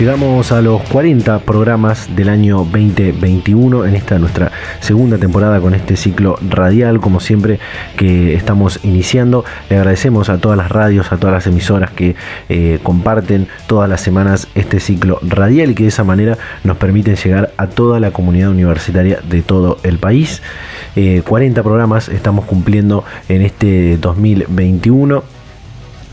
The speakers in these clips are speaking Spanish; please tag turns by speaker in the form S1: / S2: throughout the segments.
S1: Llegamos a los 40 programas del año 2021 en esta nuestra segunda temporada con este ciclo radial, como siempre que estamos iniciando. Le agradecemos a todas las radios, a todas las emisoras que eh, comparten todas las semanas este ciclo radial y que de esa manera nos permiten llegar a toda la comunidad universitaria de todo el país. 40 eh, programas estamos cumpliendo en este 2021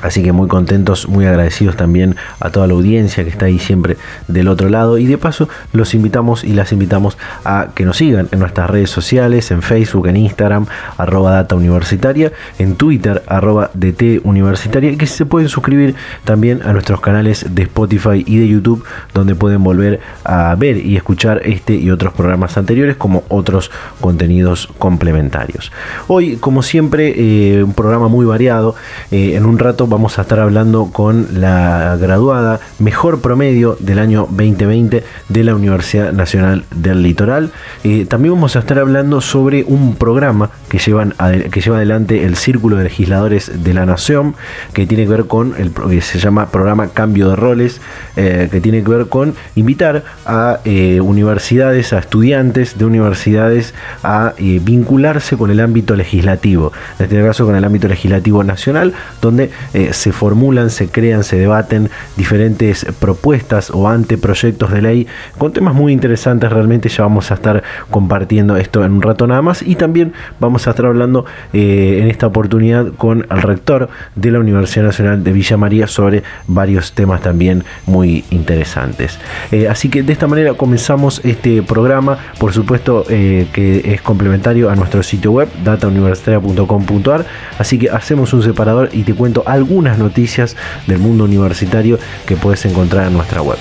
S1: Así que muy contentos, muy agradecidos también a toda la audiencia que está ahí siempre del otro lado. Y de paso los invitamos y las invitamos a que nos sigan en nuestras redes sociales, en Facebook, en Instagram, arroba data universitaria, en Twitter, arroba DT universitaria, y que se pueden suscribir también a nuestros canales de Spotify y de YouTube, donde pueden volver a ver y escuchar este y otros programas anteriores, como otros contenidos complementarios. Hoy, como siempre, eh, un programa muy variado. Eh, en un rato vamos a estar hablando con la graduada mejor promedio del año 2020 de la Universidad Nacional del Litoral. Eh, también vamos a estar hablando sobre un programa que, llevan que lleva adelante el Círculo de Legisladores de la Nación, que tiene que ver con el que se llama programa Cambio de Roles, eh, que tiene que ver con invitar a eh, universidades, a estudiantes de universidades a vincularse con el ámbito legislativo, en este caso con el ámbito legislativo nacional, donde eh, se formulan, se crean, se debaten diferentes propuestas o anteproyectos de ley con temas muy interesantes. Realmente ya vamos a estar compartiendo esto en un rato nada más y también vamos a estar hablando eh, en esta oportunidad con el rector de la Universidad Nacional de Villa María sobre varios temas también muy interesantes. Eh, así que de esta manera comenzamos este programa, por supuesto que es complementario a nuestro sitio web datauniversitaria.com.ar, así que hacemos un separador y te cuento algo algunas noticias del mundo universitario que puedes encontrar en nuestra web.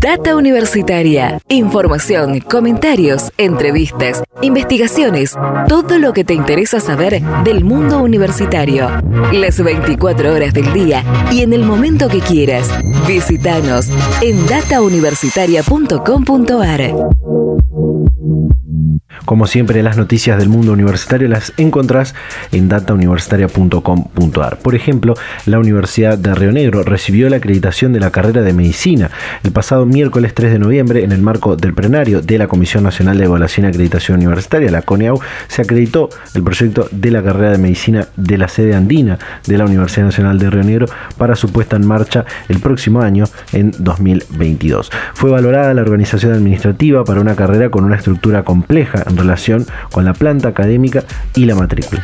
S2: Data Universitaria. Información, comentarios, entrevistas, investigaciones, todo lo que te interesa saber del mundo universitario. Las 24 horas del día y en el momento que quieras. Visítanos en datauniversitaria.com.ar.
S1: Como siempre, las noticias del mundo universitario las encontrás en datauniversitaria.com.ar. Por ejemplo, la Universidad de Río Negro recibió la acreditación de la carrera de medicina el pasado miércoles 3 de noviembre en el marco del plenario de la Comisión Nacional de Evaluación y Acreditación Universitaria, la CONEAU, se acreditó el proyecto de la carrera de medicina de la sede andina de la Universidad Nacional de Río Negro para su puesta en marcha el próximo año en 2022. Fue valorada la organización administrativa para una carrera con una estructura compleja en relación con la planta académica y la matrícula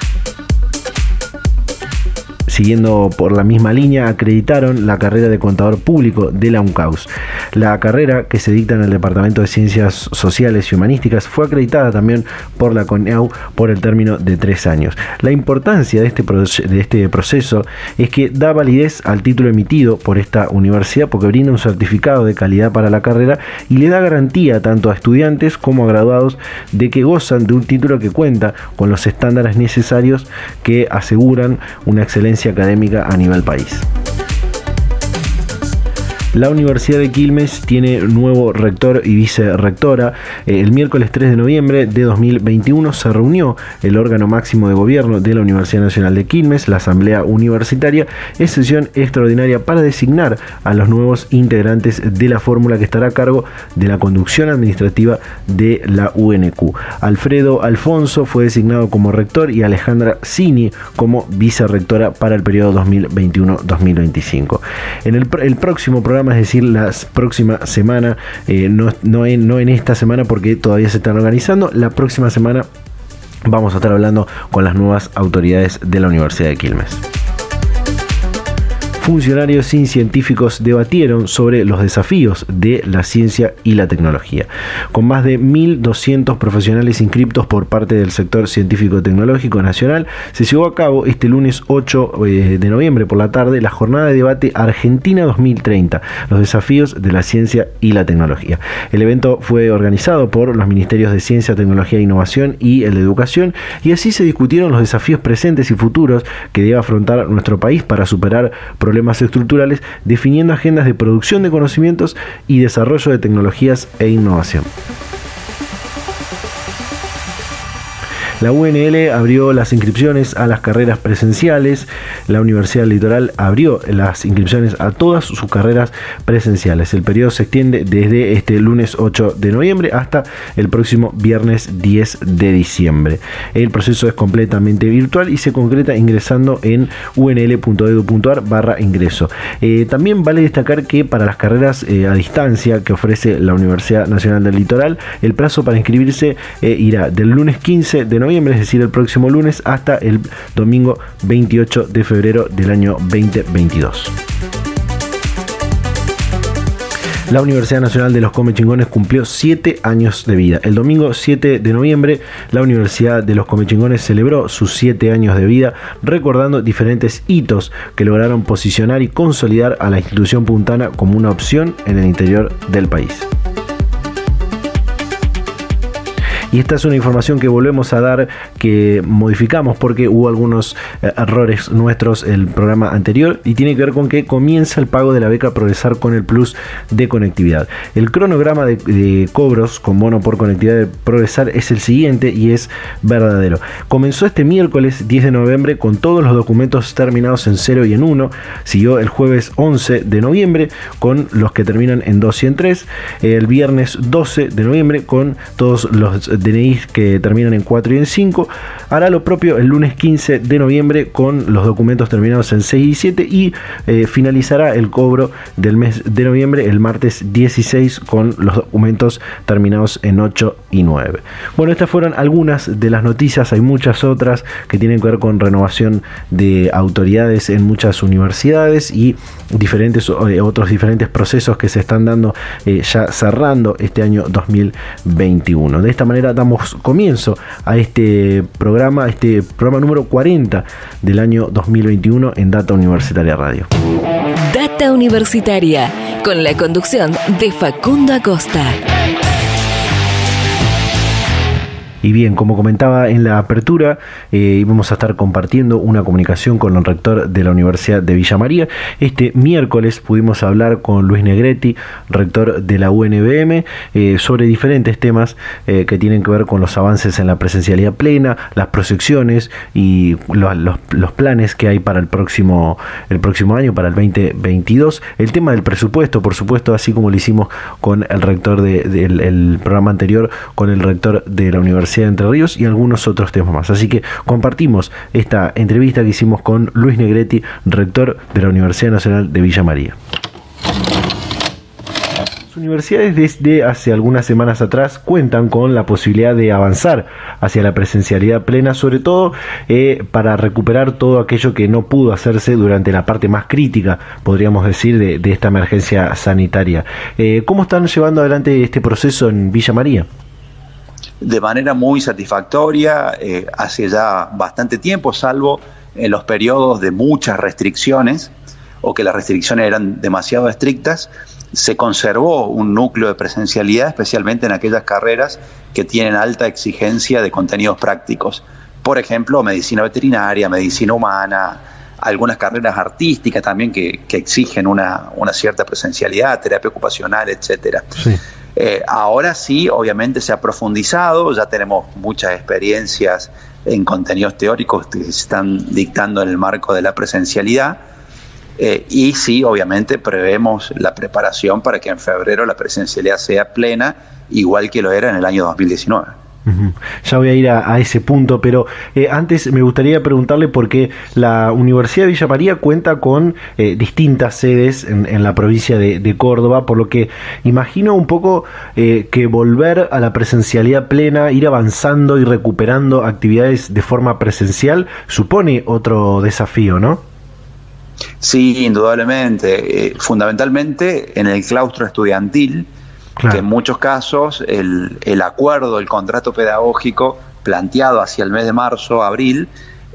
S1: siguiendo por la misma línea, acreditaron la carrera de contador público de la UNCAUS. La carrera que se dicta en el Departamento de Ciencias Sociales y Humanísticas fue acreditada también por la CONEAU por el término de tres años. La importancia de este, de este proceso es que da validez al título emitido por esta universidad porque brinda un certificado de calidad para la carrera y le da garantía tanto a estudiantes como a graduados de que gozan de un título que cuenta con los estándares necesarios que aseguran una excelencia académica a nivel país. La Universidad de Quilmes tiene nuevo rector y vicerrectora. Eh, el miércoles 3 de noviembre de 2021 se reunió el órgano máximo de gobierno de la Universidad Nacional de Quilmes, la Asamblea Universitaria, en sesión extraordinaria para designar a los nuevos integrantes de la fórmula que estará a cargo de la conducción administrativa de la UNQ. Alfredo Alfonso fue designado como rector y Alejandra Cini como vicerrectora para el periodo 2021-2025. En el, el próximo programa es decir, la próxima semana, eh, no, no, no en esta semana porque todavía se están organizando, la próxima semana vamos a estar hablando con las nuevas autoridades de la Universidad de Quilmes funcionarios y científicos debatieron sobre los desafíos de la ciencia y la tecnología. Con más de 1.200 profesionales inscriptos por parte del sector científico-tecnológico nacional, se llevó a cabo este lunes 8 eh, de noviembre por la tarde la jornada de debate Argentina 2030, los desafíos de la ciencia y la tecnología. El evento fue organizado por los Ministerios de Ciencia, Tecnología e Innovación y el de Educación y así se discutieron los desafíos presentes y futuros que debe afrontar nuestro país para superar problemas más estructurales, definiendo agendas de producción de conocimientos y desarrollo de tecnologías e innovación. La UNL abrió las inscripciones a las carreras presenciales. La Universidad Litoral abrió las inscripciones a todas sus carreras presenciales. El periodo se extiende desde este lunes 8 de noviembre hasta el próximo viernes 10 de diciembre. El proceso es completamente virtual y se concreta ingresando en unl.edu.ar barra ingreso. Eh, también vale destacar que para las carreras eh, a distancia que ofrece la Universidad Nacional del Litoral, el plazo para inscribirse eh, irá del lunes 15 de noviembre es decir, el próximo lunes, hasta el domingo 28 de febrero del año 2022. La Universidad Nacional de los Comechingones cumplió 7 años de vida. El domingo 7 de noviembre, la Universidad de los Comechingones celebró sus 7 años de vida, recordando diferentes hitos que lograron posicionar y consolidar a la institución puntana como una opción en el interior del país. Y esta es una información que volvemos a dar, que modificamos porque hubo algunos eh, errores nuestros el programa anterior y tiene que ver con que comienza el pago de la beca Progresar con el Plus de conectividad. El cronograma de, cobros con bono por conectividad de Progresar es el siguiente y es verdadero. Comenzó este miércoles 10 de noviembre con todos los documentos terminados en 0 y en 1. Siguió el jueves 11 de noviembre con los que terminan en 2 y en 3. El viernes 12 de noviembre con todos los DNI que terminan en 4 y en 5. Hará lo propio el lunes 15 de noviembre con los documentos terminados en 6 y 7 y eh, finalizará el cobro del mes de noviembre el martes 16 con los documentos terminados en 8 y 9. Bueno, estas fueron algunas de las noticias, hay muchas otras que tienen que ver con renovación de autoridades en muchas universidades y diferentes eh, otros diferentes procesos que se están dando eh, ya cerrando este año 2021. De esta manera damos comienzo a este programa, este programa número 40 del año 2021 en Data Universitaria Radio.
S2: Data Universitaria, con la conducción de Facundo Acosta.
S1: Y bien, como comentaba en la apertura, eh, íbamos a estar compartiendo una comunicación con el rector de la Universidad de Villa María. Este miércoles pudimos hablar con Luis Negretti, rector de la UNBM, eh, sobre diferentes temas eh, que tienen que ver con los avances en la presencialidad plena, las proyecciones y los, planes que hay para el próximo, el próximo año, para el 2022. El tema del presupuesto, por supuesto, así como lo hicimos con el rector del programa anterior, con el rector de la Universidad de Entre Ríos y algunos otros temas más. Así que compartimos esta entrevista que hicimos con Luis Negretti, rector de la Universidad Nacional de Villa María universidades desde hace algunas semanas atrás cuentan con la posibilidad de avanzar hacia la presencialidad plena, sobre todo eh, para recuperar todo aquello que no pudo hacerse durante la parte más crítica, podríamos decir, de, esta emergencia sanitaria. Eh, ¿Cómo están llevando adelante este proceso en Villa María?
S3: De manera muy satisfactoria eh, hace ya bastante tiempo, salvo en los periodos de muchas restricciones o que las restricciones eran demasiado estrictas, se conservó un núcleo de presencialidad, especialmente en aquellas carreras que tienen alta exigencia de contenidos prácticos. Por ejemplo, medicina veterinaria, medicina humana, algunas carreras artísticas también que, exigen una, cierta presencialidad, terapia ocupacional, etcétera. Eh, ahora sí, obviamente se ha profundizado, ya tenemos muchas experiencias en contenidos teóricos que se están dictando en el marco de la presencialidad. Eh, y sí, obviamente prevemos la preparación para que en febrero la presencialidad sea plena, igual que lo era en el año 2019.
S1: Ya voy a ir a, ese punto, pero eh, antes me gustaría preguntarle por qué la Universidad de Villa María cuenta con eh, distintas sedes en, la provincia de, Córdoba, por lo que imagino un poco eh, que volver a la presencialidad plena, ir avanzando y recuperando actividades de forma presencial, supone otro desafío, ¿no?
S3: Sí, indudablemente. fundamentalmente en el claustro estudiantil, que en muchos casos el, el, acuerdo, el contrato pedagógico planteado hacia el mes de marzo, abril,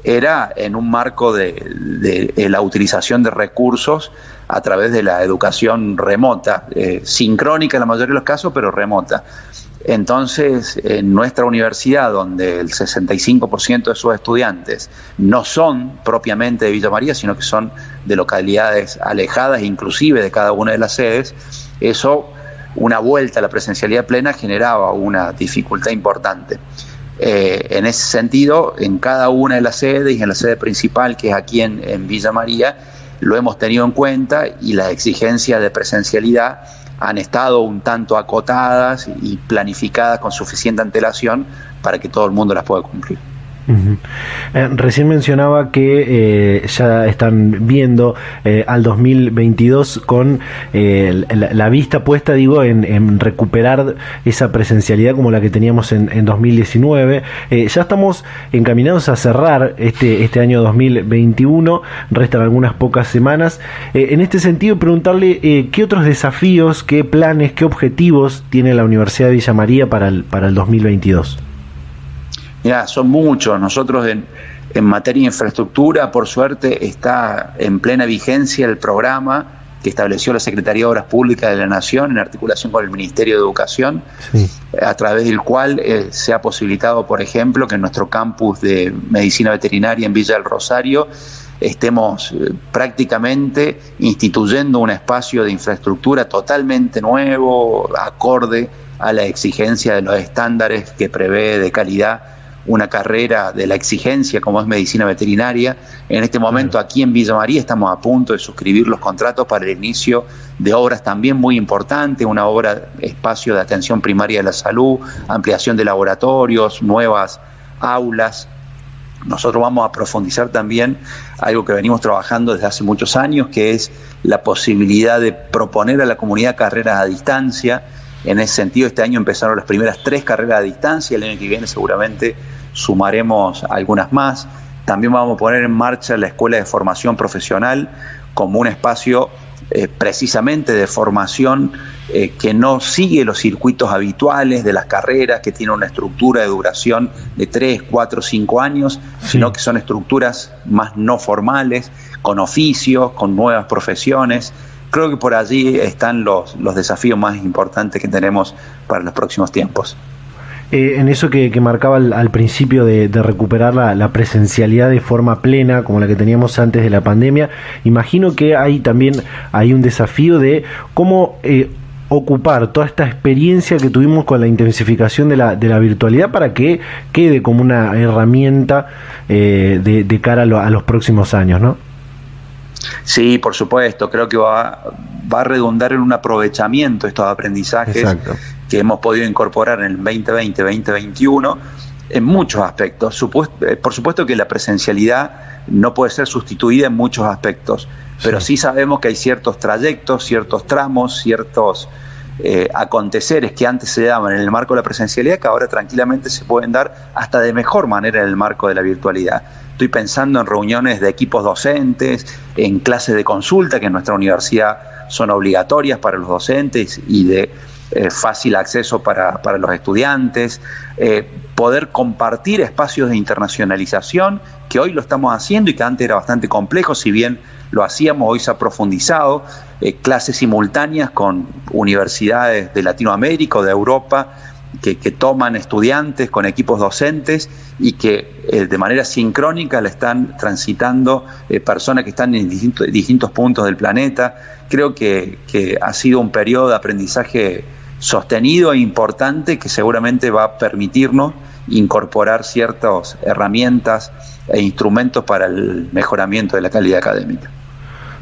S3: era en un marco de, la utilización de recursos a través de la educación remota, eh, sincrónica en la mayoría de los casos, pero remota. Entonces, en nuestra universidad, donde el 65% de sus estudiantes no son propiamente de Villa María, sino que son de localidades alejadas, inclusive de cada una de las sedes, eso una vuelta a la presencialidad plena generaba una dificultad importante. Eh, en ese sentido, en cada una de las sedes y en la sede principal, que es aquí en, Villa María, lo hemos tenido en cuenta y las exigencias de presencialidad han estado un tanto acotadas y planificadas con suficiente antelación para que todo el mundo las pueda cumplir.
S1: Eh, recién mencionaba que eh, ya están viendo eh, al 2022 con la, vista puesta, digo, en, recuperar esa presencialidad como la que teníamos en, 2019. ya estamos encaminados a cerrar este, este año 2021, restan algunas pocas semanas. en este sentido, preguntarle qué otros desafíos, qué planes, qué objetivos tiene la Universidad de Villa María para el, para el 2022.
S3: Son muchos. Nosotros en, materia de infraestructura, por suerte, está en plena vigencia el programa que estableció la Secretaría de Obras Públicas de la Nación en articulación con el Ministerio de Educación, a través del cual eh, se ha posibilitado, por ejemplo, que en nuestro campus de medicina veterinaria en Villa del Rosario estemos eh, prácticamente instituyendo un espacio de infraestructura totalmente nuevo, acorde a la exigencia de los estándares que prevé de calidad una carrera de la exigencia como es medicina veterinaria. En este momento aquí en Villa María estamos a punto de suscribir los contratos para el inicio de obras también muy importantes, una obra espacio de atención primaria de la salud, ampliación de laboratorios, nuevas aulas. Nosotros vamos a profundizar también algo que venimos trabajando desde hace muchos años, que es la posibilidad de proponer a la comunidad carreras a distancia. En ese sentido, este año empezaron las primeras tres carreras a distancia, el año que viene seguramente sumaremos algunas más. También vamos a poner en marcha la Escuela de Formación Profesional como un espacio eh, precisamente de formación eh, que no sigue los circuitos habituales de las carreras, que tiene una estructura de duración de 3, 4, 5 años, sino que son estructuras más no formales, con oficios, con nuevas profesiones. Creo que por allí están los, los desafíos más importantes que tenemos para los próximos tiempos.
S1: Eh, en eso que, marcaba al, principio de, recuperar la, presencialidad de forma plena, como la que teníamos antes de la pandemia, imagino que hay también hay un desafío de cómo eh, ocupar toda esta experiencia que tuvimos con la intensificación de la, de la virtualidad para que quede como una herramienta eh, de, cara a, los próximos años, ¿no?
S3: Sí, por supuesto, creo que va, va a redundar en un aprovechamiento estos aprendizajes. Exacto que hemos podido incorporar en el 2020-2021 en muchos aspectos. Eh, por supuesto que la presencialidad no puede ser sustituida en muchos aspectos, pero sí, sabemos que hay ciertos trayectos, ciertos tramos, ciertos eh, aconteceres que antes se daban en el marco de la presencialidad que ahora tranquilamente se pueden dar hasta de mejor manera en el marco de la virtualidad. Estoy pensando en reuniones de equipos docentes, en clases de consulta que en nuestra universidad son obligatorias para los docentes y de eh, fácil acceso para, los estudiantes, eh, poder compartir espacios de internacionalización, que hoy lo estamos haciendo y que antes era bastante complejo, si bien lo hacíamos, hoy se ha profundizado, eh, clases simultáneas con universidades de Latinoamérica o de Europa, que, toman estudiantes con equipos docentes y que de manera sincrónica le están transitando personas que están en distintos, distintos, puntos del planeta. Creo que, que, ha sido un periodo de aprendizaje sostenido e importante que seguramente va a permitirnos incorporar ciertas herramientas e instrumentos para el mejoramiento de la calidad académica.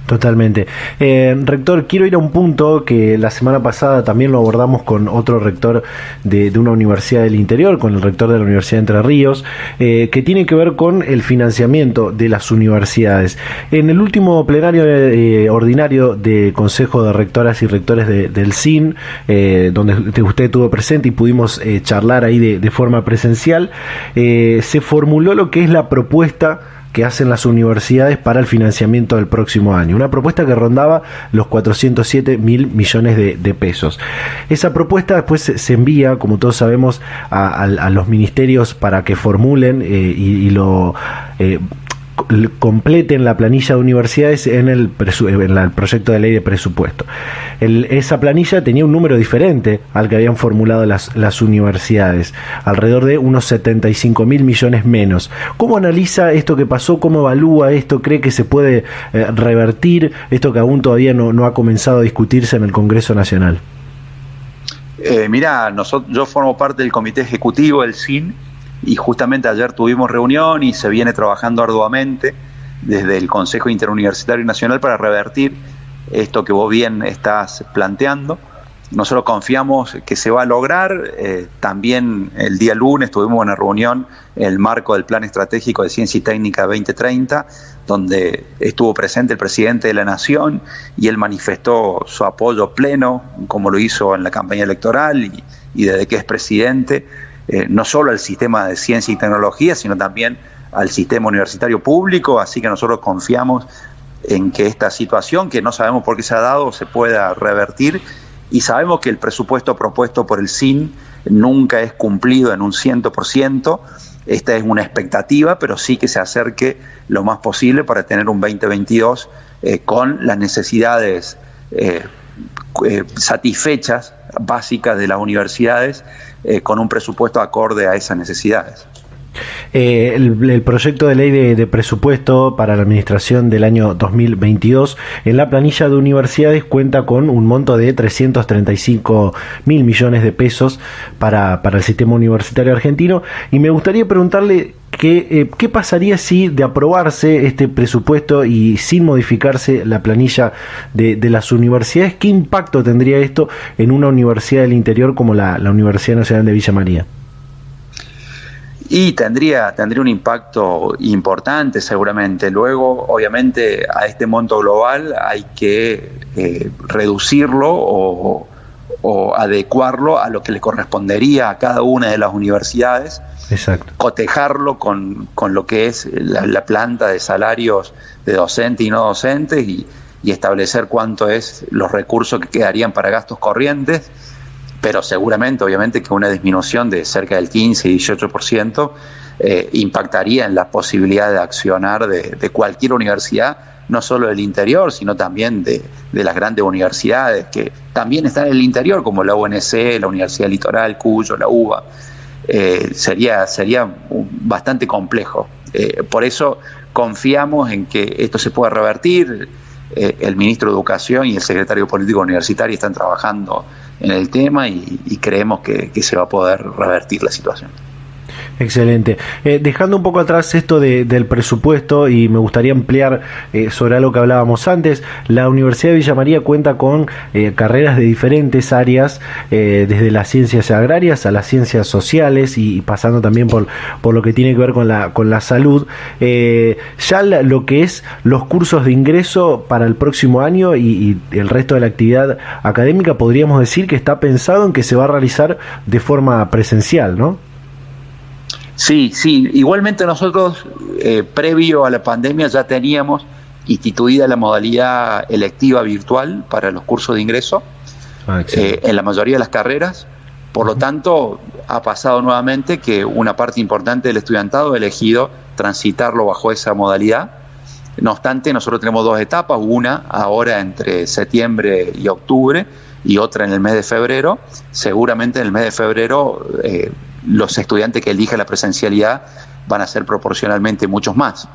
S1: Totalmente. Eh, rector, quiero ir a un punto que la semana pasada también lo abordamos con otro rector de, una universidad del interior, con el rector de la Universidad de Entre Ríos, eh, que tiene que ver con el financiamiento de las universidades. En el último plenario eh, ordinario de Consejo de Rectoras y Rectores del CIN, donde usted estuvo presente y pudimos charlar ahí de, de forma presencial, se formuló lo que es la propuesta que hacen las universidades para el financiamiento del próximo año. Una propuesta que rondaba los 407 mil millones de, pesos. Esa propuesta después se, envía, como todos sabemos, a, los ministerios para que formulen eh, y, lo eh, completen la planilla de universidades en el, proyecto de ley de presupuesto. esa planilla tenía un número diferente al que habían formulado las, universidades, alrededor de unos 75 mil millones menos. ¿Cómo analiza esto que pasó? ¿Cómo evalúa esto? ¿Cree que se puede eh, revertir esto que aún todavía no, ha comenzado a discutirse en el Congreso Nacional?
S3: Eh, mira, nosotros, yo formo parte del comité ejecutivo del CIN y justamente ayer tuvimos reunión y se viene trabajando arduamente desde el Consejo Interuniversitario Nacional para revertir esto que vos bien estás planteando. Nosotros confiamos que se va a lograr. Eh, también el día lunes tuvimos una reunión en el marco del Plan Estratégico de Ciencia y Técnica 2030, donde estuvo presente el presidente de la Nación y él manifestó su apoyo pleno, como lo hizo en la campaña electoral y, y desde que es presidente, eh, no solo al sistema de ciencia y tecnología, sino también al sistema universitario público, así que nosotros confiamos en que esta situación, que no sabemos por qué se ha dado, se pueda revertir. Y sabemos que el presupuesto propuesto por el CIN nunca es cumplido en un 100%, esta es una expectativa, pero sí que se acerque lo más posible para tener un 2022 eh, con las necesidades eh, satisfechas básicas de las universidades eh, con un presupuesto acorde a esas necesidades.
S1: Eh, el, proyecto de ley de, presupuesto para la administración del año 2022 en la planilla de universidades cuenta con un monto de 335 mil millones de pesos para, para el sistema universitario argentino y me gustaría preguntarle eh, ¿qué pasaría si de aprobarse este presupuesto y sin modificarse la planilla de, las universidades, qué impacto tendría esto en una universidad del interior como la, Universidad Nacional de Villa María?
S3: Y tendría, tendría un impacto importante seguramente. Luego, obviamente, a este monto global hay que eh, reducirlo o, o, adecuarlo a lo que le correspondería a cada una de las universidades. Cotejarlo con, lo que es la, planta de salarios de docentes y no docentes y, establecer cuánto es los recursos que quedarían para gastos corrientes, pero seguramente, obviamente, que una disminución de cerca del 15 y 18% eh, impactaría en la posibilidad de accionar de, cualquier universidad, no solo del interior, sino también de, de, las grandes universidades que también están en el interior, como la UNC, la Universidad Litoral, Cuyo, la UBA. Eh, sería, sería bastante complejo. Eh, por eso confiamos en que esto se pueda revertir. Eh, el ministro de Educación y el secretario político universitario están trabajando en el tema y, creemos que se va a poder revertir la situación.
S1: Excelente. Eh, dejando un poco atrás esto del presupuesto y me gustaría ampliar eh, sobre algo que hablábamos antes, la Universidad de Villa María cuenta con eh, carreras de diferentes áreas, desde las ciencias agrarias a las ciencias sociales y, pasando también por, por lo que tiene que ver con la, con la salud. ya lo que es los cursos de ingreso para el próximo año y el resto de la actividad académica, podríamos decir que está pensado en que se va a realizar de forma presencial, ¿no?
S3: Sí, sí. Igualmente nosotros, eh, previo a la pandemia, ya teníamos instituida la modalidad electiva virtual para los cursos de ingreso ah, eh, en la mayoría de las carreras. Por lo tanto, ha pasado nuevamente que una parte importante del estudiantado ha elegido transitarlo bajo esa modalidad. No obstante, nosotros tenemos dos etapas, una ahora entre septiembre y octubre y otra en el mes de febrero. Seguramente en el mes de febrero eh, los estudiantes que elijan la presencialidad van a ser proporcionalmente muchos más.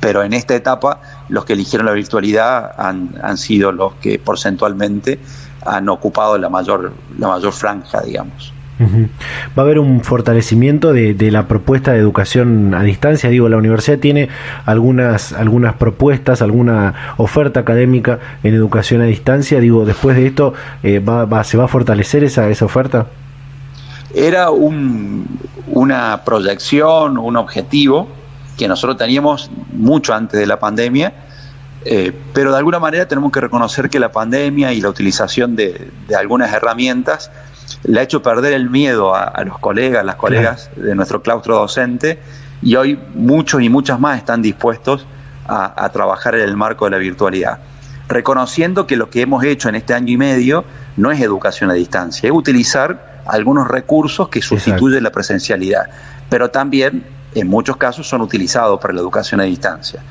S3: Pero en esta etapa, los que eligieron la virtualidad han, sido los que porcentualmente han ocupado la mayor, la mayor franja, digamos.
S1: Va a haber un fortalecimiento de, la propuesta de educación a distancia. Digo, la universidad tiene algunas, algunas propuestas, alguna oferta académica en educación a distancia. Digo, después de esto, eh, va, ¿se va a fortalecer esa, esa oferta?
S3: Era un, una proyección, un objetivo que nosotros teníamos mucho antes de la pandemia, eh, pero de alguna manera tenemos que reconocer que la pandemia y la utilización de, de algunas herramientas le ha hecho perder el miedo a, los colegas, las colegas de nuestro claustro docente, y hoy muchos y muchas más están dispuestos a, trabajar en el marco de la virtualidad, reconociendo que lo que hemos hecho en este año y medio no es educación a distancia, es utilizar algunos recursos que sustituyen la presencialidad, pero también en muchos casos son utilizados para la educación a distancia.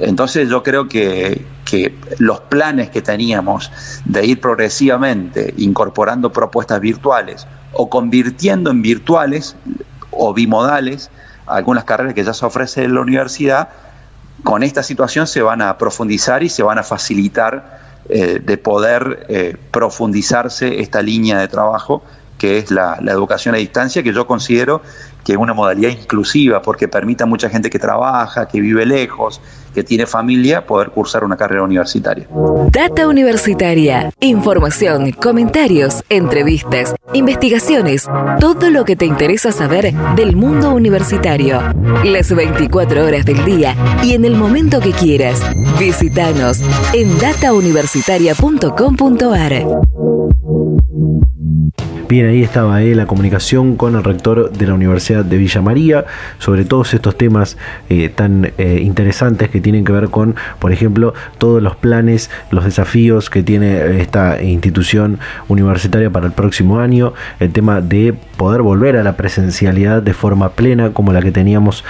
S3: Entonces yo creo que, los planes que teníamos de ir progresivamente incorporando propuestas virtuales o convirtiendo en virtuales o bimodales algunas carreras que ya se ofrecen en la universidad, con esta situación se van a profundizar y se van a facilitar eh, de poder eh, profundizarse esta línea de trabajo que es la, educación a distancia, que yo considero que es una modalidad inclusiva porque permite a mucha gente que trabaja, que vive lejos, que tiene familia, poder cursar una carrera universitaria.
S2: Data Universitaria. Información, comentarios, entrevistas, investigaciones, todo lo que te interesa saber del mundo universitario. Las 24 horas del día y en el momento que quieras. Visítanos en datauniversitaria.com.ar.
S1: Bien, ahí estaba eh, la comunicación con el rector de la Universidad de Villa María sobre todos estos temas eh, tan eh, interesantes que tienen que ver con, por ejemplo, todos los planes, los desafíos que tiene esta institución universitaria para el próximo año, el tema de poder volver a la presencialidad de forma plena como la que teníamos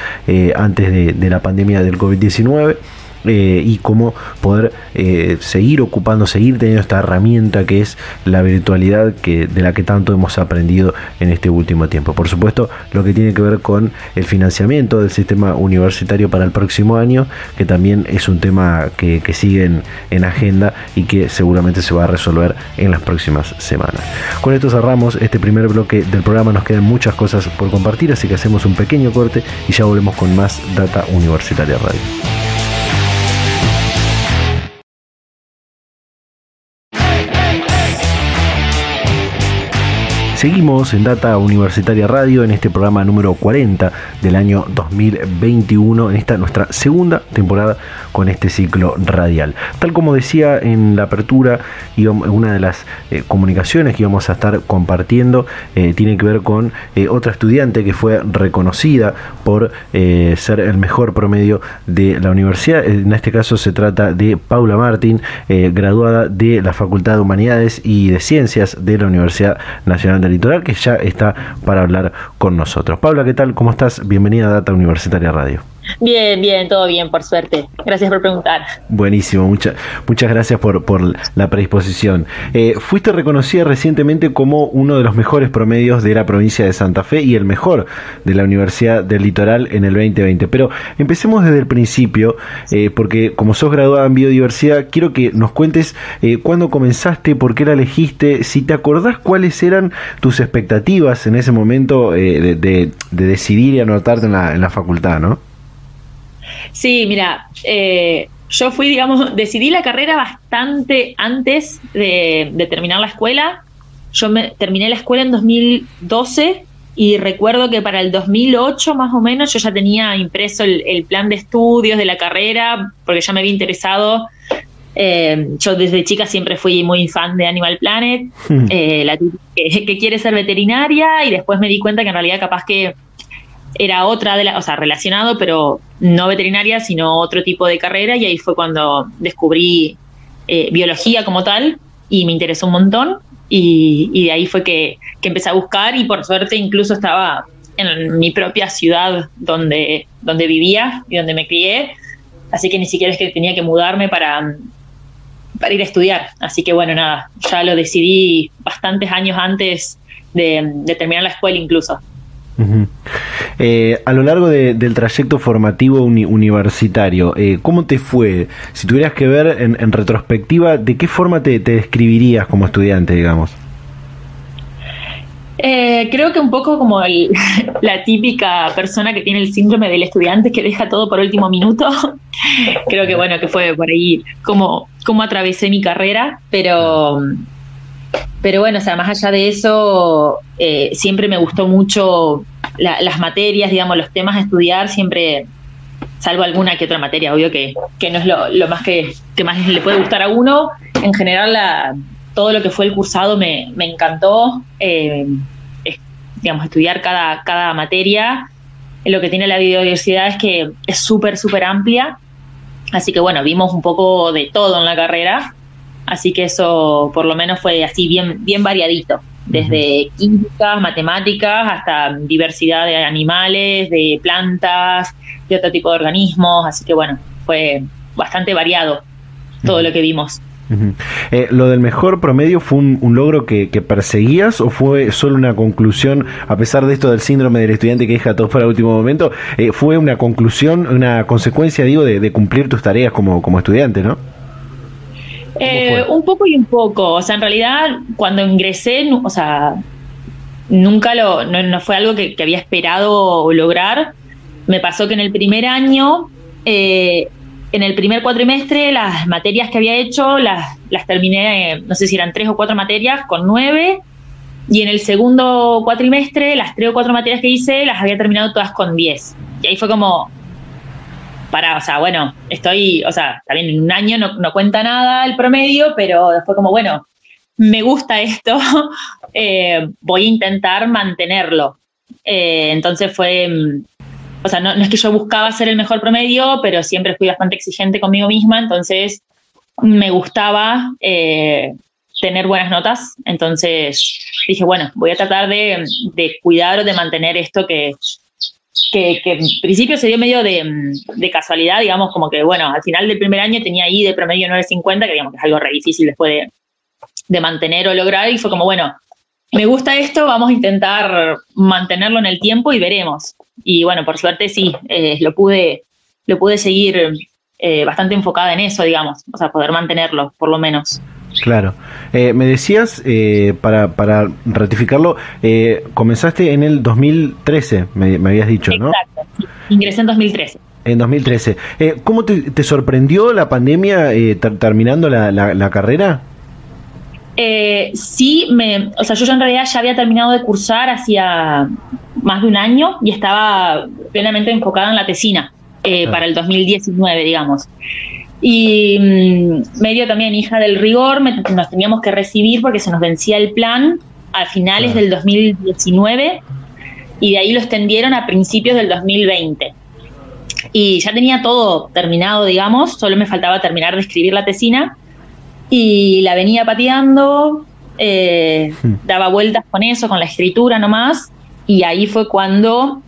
S1: antes de, de la pandemia del COVID-19 eh, y cómo poder eh, seguir ocupando, seguir teniendo esta herramienta que es la virtualidad que, de la que tanto hemos aprendido en este último tiempo. Por supuesto, lo que tiene que ver con el financiamiento del sistema universitario para el próximo año, que también es un tema que, sigue en, en agenda y que seguramente se va a resolver en las próximas semanas. Con esto cerramos este primer bloque del programa, nos quedan muchas cosas por compartir, así que hacemos un pequeño corte y ya volvemos con más Data Universitaria Radio. Seguimos en Data Universitaria Radio en este programa número 40 del año 2021, en esta nuestra segunda temporada con este ciclo radial. Tal como decía en la apertura, una de las eh, comunicaciones que íbamos a estar compartiendo eh, tiene que ver con eh, otra estudiante que fue reconocida por ser el mejor promedio de la universidad. En este caso se trata de Paula Martín, graduada de la Facultad de Humanidades y de Ciencias de la Universidad Nacional de Litoral, que ya está para hablar con nosotros. Paula, ¿qué tal? ¿Cómo estás? Bienvenida a Data Universitaria Radio.
S4: Bien, bien, todo bien, por suerte. Gracias por preguntar.
S1: Buenísimo, muchas muchas gracias por, por la predisposición. Eh, fuiste reconocida recientemente como uno de los mejores promedios de la provincia de Santa Fe y el mejor de la Universidad del Litoral en el 2020. Pero empecemos desde el principio, eh, porque como sos graduada en biodiversidad, quiero que nos cuentes eh, cuándo comenzaste, por qué la elegiste, si te acordás cuáles eran tus expectativas en ese momento de, de, decidir y anotarte en la, en la facultad, ¿no?
S4: Sí, mira, eh, yo fui, digamos, decidí la carrera bastante antes de, terminar la escuela. Yo me, terminé la escuela en 2012 y recuerdo que para el 2008 más o menos yo ya tenía impreso el, plan de estudios de la carrera porque ya me había interesado. Eh, yo desde chica siempre fui muy fan de Animal Planet, hmm. eh, la que, que quiere ser veterinaria y después me di cuenta que en realidad capaz que era otra de las, o sea, relacionado, pero no veterinaria, sino otro tipo de carrera, y ahí fue cuando descubrí eh, biología como tal, y me interesó un montón, y, de ahí fue que, empecé a buscar, y por suerte incluso estaba en mi propia ciudad donde, donde vivía y donde me crié, así que ni siquiera es que tenía que mudarme para, para ir a estudiar, así que bueno, nada, ya lo decidí bastantes años antes de terminar la escuela incluso.
S1: Eh, a lo largo del trayecto formativo universitario, eh, ¿cómo te fue? Si tuvieras que ver en, retrospectiva, ¿de qué forma te, describirías como estudiante, digamos?
S4: Eh, creo que un poco como la típica persona que tiene el síndrome del estudiante que deja todo por último minuto. creo que bueno, que fue por ahí como, como atravesé mi carrera, pero, pero bueno, o sea, más allá de eso, eh, siempre me gustó mucho las materias, digamos, los temas a estudiar, siempre, salvo alguna que otra materia, obvio que, no es lo, más que, que más le puede gustar a uno, en general la todo lo que fue el cursado me, encantó. Eh, digamos, estudiar cada, cada materia. Lo que tiene la biodiversidad es que es súper, súper amplia. Así que bueno, vimos un poco de todo en la carrera. Así que eso por lo menos fue así bien, bien variadito. Desde químicas, matemáticas, hasta diversidad de animales, de plantas, de otro tipo de organismos. Así que bueno, fue bastante variado todo lo que vimos.
S1: Eh, ¿Lo del mejor promedio fue un, logro que, perseguías o fue solo una conclusión, a pesar de esto del síndrome del estudiante que deja todo para el último momento, eh, fue una conclusión, una consecuencia, digo, de, cumplir tus tareas como, como estudiante, ¿no?
S4: Eh, un poco y un poco. O sea, en realidad, cuando ingresé, o sea, nunca lo, no, fue algo que, había esperado lograr. Me pasó que en el primer año eh, en el primer cuatrimestre las materias que había hecho las, las terminé, no sé si eran tres o cuatro materias, con nueve. Y en el segundo cuatrimestre, las tres o cuatro materias que hice, las había terminado todas con diez. Y ahí fue como, para, o sea, bueno, estoy, o sea, también en un año no, cuenta nada el promedio, pero fue como, bueno, me gusta esto, eh, voy a intentar mantenerlo. Eh, entonces fue, o sea, no, es que yo buscaba ser el mejor promedio, pero siempre fui bastante exigente conmigo misma, entonces me gustaba eh, tener buenas notas, entonces dije, bueno, voy a tratar de, cuidar o de mantener esto que, que, en principio se dio medio de, casualidad, digamos, como que, bueno, al final del primer año tenía ahí de promedio 9.50, que digamos que es algo re difícil después de, de mantener o lograr, y fue como, bueno, me gusta esto, vamos a intentar mantenerlo en el tiempo y veremos. Y bueno, por suerte sí, eh, lo, pude, lo pude seguir eh, bastante enfocada en eso, digamos, o sea, poder mantenerlo, por lo menos.
S1: Claro. Eh, me decías, para, para ratificarlo, comenzaste en el 2013, me, habías dicho, ¿no?
S4: Exacto, ingresé en 2013.
S1: En 2013. ¿Cómo te, sorprendió la pandemia terminando la, la carrera?
S4: Eh, sí, me, o sea, yo en realidad ya había terminado de cursar hacía más de un año y estaba plenamente enfocada en la tesina eh, para el 2019, digamos. Y mm, medio también hija del rigor, nos teníamos que recibir porque se nos vencía el plan a finales del 2019 y de ahí lo extendieron a principios del 2020. Y ya tenía todo terminado, digamos, solo me faltaba terminar de escribir la tesina y la venía pateando, eh, hmm. daba vueltas con eso, con la escritura nomás, y ahí fue cuando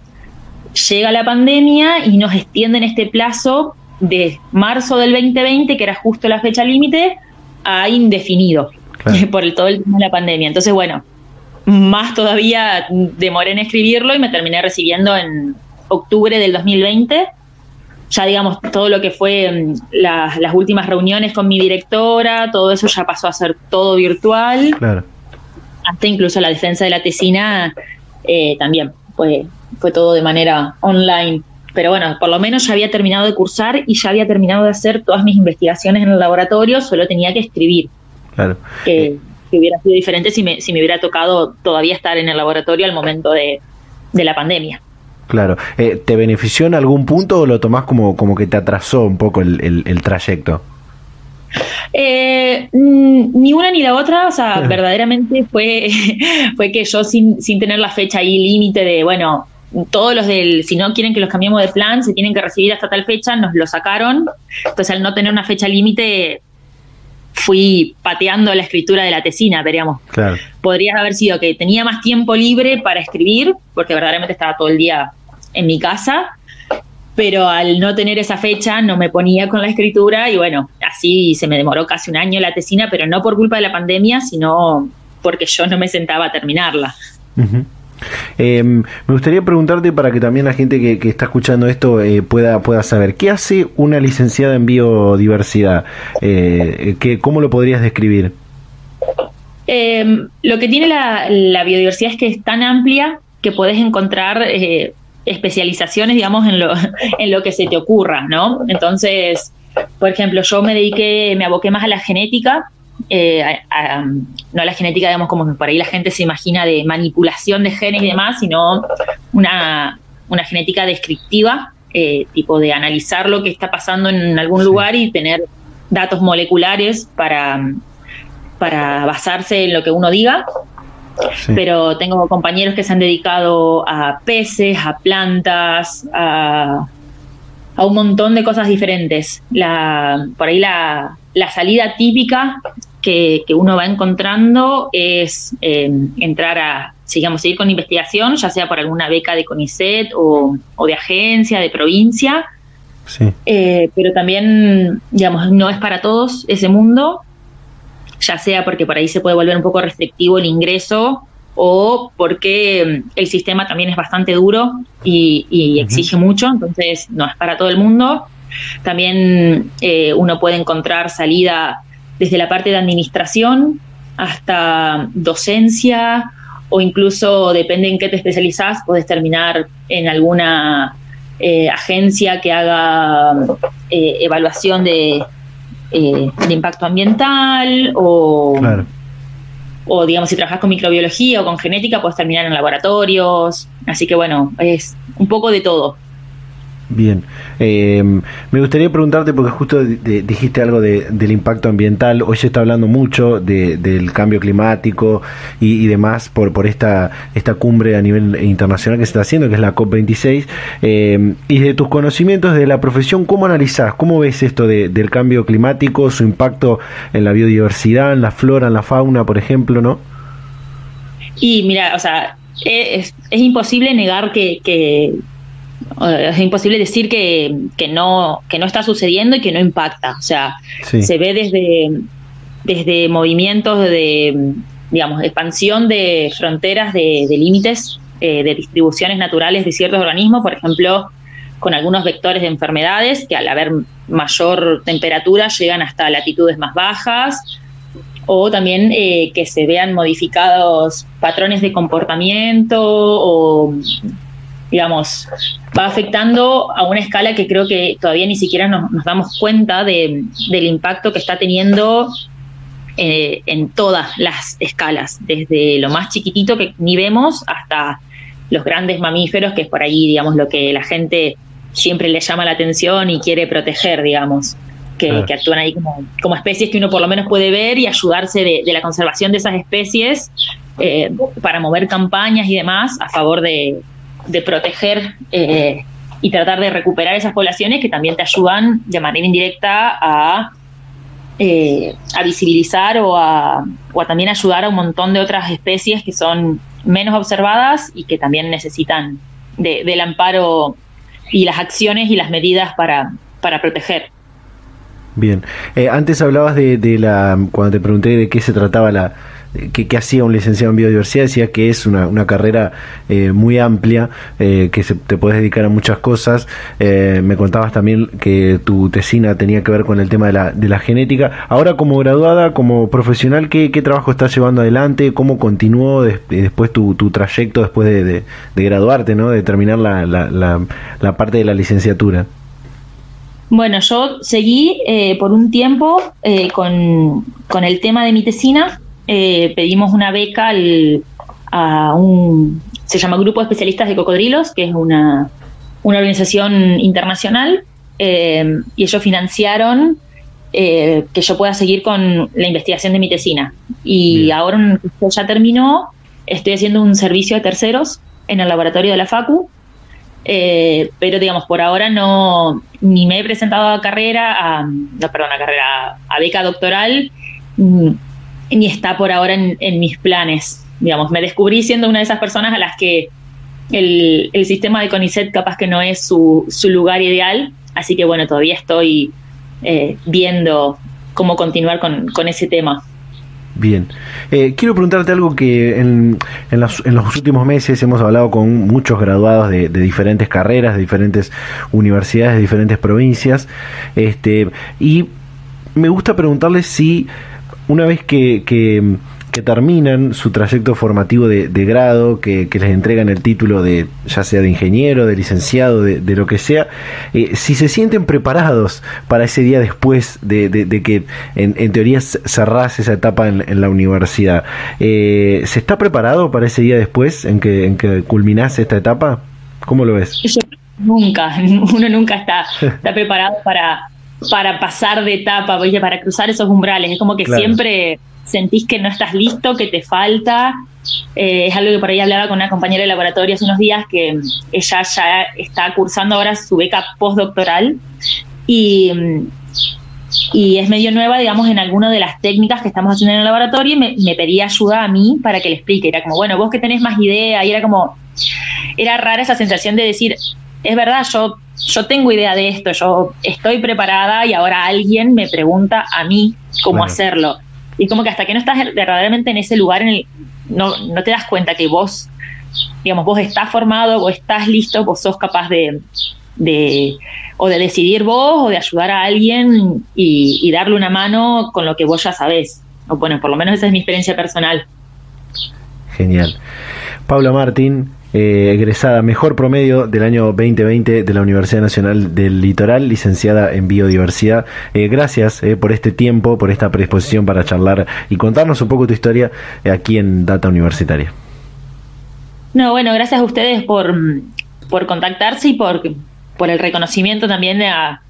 S4: llega la pandemia y nos extienden este plazo de marzo del 2020, que era justo la fecha límite, a indefinido por el, todo el tema de la pandemia. Entonces, bueno, más todavía demoré en escribirlo y me terminé recibiendo en octubre del 2020 ya digamos, todo lo que fue mm, las últimas reuniones con mi directora, todo eso ya pasó a ser todo virtual. Claro. Hasta incluso la defensa de la tesina eh, también fue, fue todo de manera online. Pero bueno, por lo menos ya había terminado de cursar y ya había terminado de hacer todas mis investigaciones en el laboratorio, solo tenía que escribir. Claro. Que, eh, hubiera sido diferente si me, si me hubiera tocado todavía estar en el laboratorio al momento de la pandemia.
S1: Claro. Eh, ¿Te benefició en algún punto o lo tomás como, como que te atrasó un poco el, trayecto?
S4: Eh, mm, ni una ni la otra, o sea, verdaderamente fue, fue que yo sin, sin tener la fecha ahí límite de, bueno, todos los del, si no quieren que los cambiemos de plan, se tienen que recibir hasta tal fecha, nos lo sacaron. Entonces, al no tener una fecha límite, fui pateando la escritura de la tesina, veríamos. Claro. Podría haber sido que tenía más tiempo libre para escribir, porque verdaderamente estaba todo el día en mi casa, pero al no tener esa fecha no me ponía con la escritura y bueno, así se me demoró casi un año la tesina, pero no por culpa de la pandemia, sino porque yo no me sentaba a terminarla.
S1: Em, me gustaría preguntarte para que también la gente que, está escuchando esto eh, pueda, pueda saber, ¿qué hace una licenciada en biodiversidad? Eh, ¿Cómo lo podrías describir?
S4: Em, lo que tiene la, biodiversidad es que es tan amplia que puedes encontrar eh, especializaciones, digamos, en lo, en lo que se te ocurra, ¿no? Entonces, por ejemplo, yo me dediqué, me aboqué más a la genética, eh, no a la genética, digamos, como por ahí la gente se imagina de manipulación de genes y demás, sino una, una genética descriptiva, eh, tipo de analizar lo que está pasando en algún lugar y tener datos moleculares para, para basarse en lo que uno diga. Pero tengo compañeros que se han dedicado a peces, a plantas, a, un montón de cosas diferentes. La, por ahí la, salida típica que, uno va encontrando es eh, entrar a, sigamos, seguir con investigación, ya sea por alguna beca de CONICET o, de agencia, de provincia. Eh, pero también, digamos, no es para todos ese mundo ya sea porque por ahí se puede volver un poco restrictivo el ingreso o porque mm, el sistema también es bastante duro y, exige mucho, entonces no es para todo el mundo. También eh, uno puede encontrar salida desde la parte de administración hasta docencia o incluso depende en qué te especializas, puedes terminar en alguna eh, agencia que haga eh, evaluación de, eh, de impacto ambiental o, o, digamos, si trabajas con microbiología o con genética, puedes terminar en laboratorios. Así que bueno, es un poco de todo.
S1: Bien, eh, me gustaría preguntarte, porque justo dijiste algo del impacto ambiental, hoy se está hablando mucho del cambio climático y, demás por, por esta, esta cumbre a nivel internacional que se está haciendo, que es la COP26, eh, y de tus conocimientos de la profesión, ¿cómo analizás, cómo ves esto del cambio climático, su impacto en la biodiversidad, en la flora, en la fauna, por ejemplo, ¿no?
S4: Y mira, o sea, es, imposible negar que es imposible decir que, no, que no está sucediendo y que no impacta. O sea, se ve desde, desde movimientos de, digamos, expansión de fronteras, de, límites, eh, de distribuciones naturales de ciertos organismos, por ejemplo, con algunos vectores de enfermedades que al haber mayor temperatura llegan hasta latitudes más bajas, o también eh, que se vean modificados patrones de comportamiento o digamos, va afectando a una escala que creo que todavía ni siquiera nos, damos cuenta de, del impacto que está teniendo eh, en todas las escalas, desde lo más chiquitito que ni vemos hasta los grandes mamíferos, que es por ahí, digamos, lo que la gente siempre le llama la atención y quiere proteger, digamos, que, actúan ahí como, como, especies que uno por lo menos puede ver y ayudarse de, la conservación de esas especies eh, para mover campañas y demás a favor de, de proteger eh, y tratar de recuperar esas poblaciones que también te ayudan de manera indirecta a, eh, a visibilizar o a, o también ayudar a un montón de otras especies que son menos observadas y que también necesitan del amparo y las acciones y las medidas para, para proteger.
S1: Bien, eh, antes hablabas de, de la, cuando te pregunté de qué se trataba la, que, hacía un licenciado en biodiversidad, decía que es una, una carrera eh, muy amplia, eh, que se, te puedes dedicar a muchas cosas. Eh, me contabas también que tu tesina tenía que ver con el tema de la, de la genética. Ahora como graduada, como profesional, ¿qué, qué trabajo estás llevando adelante? ¿Cómo continuó después tu, tu, trayecto después de, de, graduarte, ¿no? de terminar la, la, la, parte de la licenciatura?
S4: Bueno, yo seguí por un tiempo con, con, el tema de mi tesina, eh, pedimos una beca a un, se llama Grupo de Especialistas de Cocodrilos, que es una, organización internacional, eh, y ellos financiaron eh, que yo pueda seguir con la investigación de mi tesina. Y ahora ya terminó, estoy haciendo un servicio a terceros en el laboratorio de la FACU, pero digamos, por ahora no, ni me he presentado a carrera, a, no, perdón, a carrera, a beca doctoral, ni está por ahora en, mis planes. Digamos, me descubrí siendo una de esas personas a las que el, sistema de CONICET capaz que no es su, lugar ideal, así que bueno, todavía estoy eh, viendo cómo continuar con, ese tema.
S1: Bien. Eh, quiero preguntarte algo que en, los, últimos meses hemos hablado con muchos graduados de, de, diferentes carreras, de diferentes universidades, de diferentes provincias, este, y me gusta preguntarles si una vez que, que terminan su trayecto formativo de, grado, que, les entregan el título de ya sea de ingeniero, de licenciado, de, lo que sea, eh, si se sienten preparados para ese día después de, que en, teoría cerrás esa etapa en, la universidad, eh, ¿se está preparado para ese día después en que, en que culminás esta etapa? ¿Cómo lo ves?
S4: nunca, uno nunca está, está preparado para, para pasar de etapa, para cruzar esos umbrales. Es como que siempre sentís que no estás listo, que te falta. Eh, es algo que por ahí hablaba con una compañera de laboratorio hace unos días, que ella ya está cursando ahora su beca postdoctoral y, y es medio nueva, digamos, en alguna de las técnicas que estamos haciendo en el laboratorio y me, me pedía ayuda a mí para que le explique. Era como, bueno, vos que tenés más idea, y era como, era rara esa sensación de decir, es verdad, yo, yo tengo idea de esto, yo estoy preparada y ahora alguien me pregunta a mí cómo hacerlo. Y como que hasta que no estás verdaderamente en ese lugar, en el, no, no te das cuenta que vos, digamos, vos estás formado, vos estás listo, vos sos capaz de, de o de decidir vos o de ayudar a alguien y, y darle una mano con lo que vos ya sabés. O bueno, por lo menos esa es mi experiencia personal.
S1: Genial. Paula Martín, eh, egresada mejor promedio del año 2020 de la Universidad Nacional del Litoral, licenciada en biodiversidad. Eh, gracias eh, por este tiempo, por esta predisposición para charlar y contarnos un poco tu historia aquí en Data Universitaria.
S4: No, bueno, gracias a ustedes por, por contactarse y por, por el reconocimiento también a,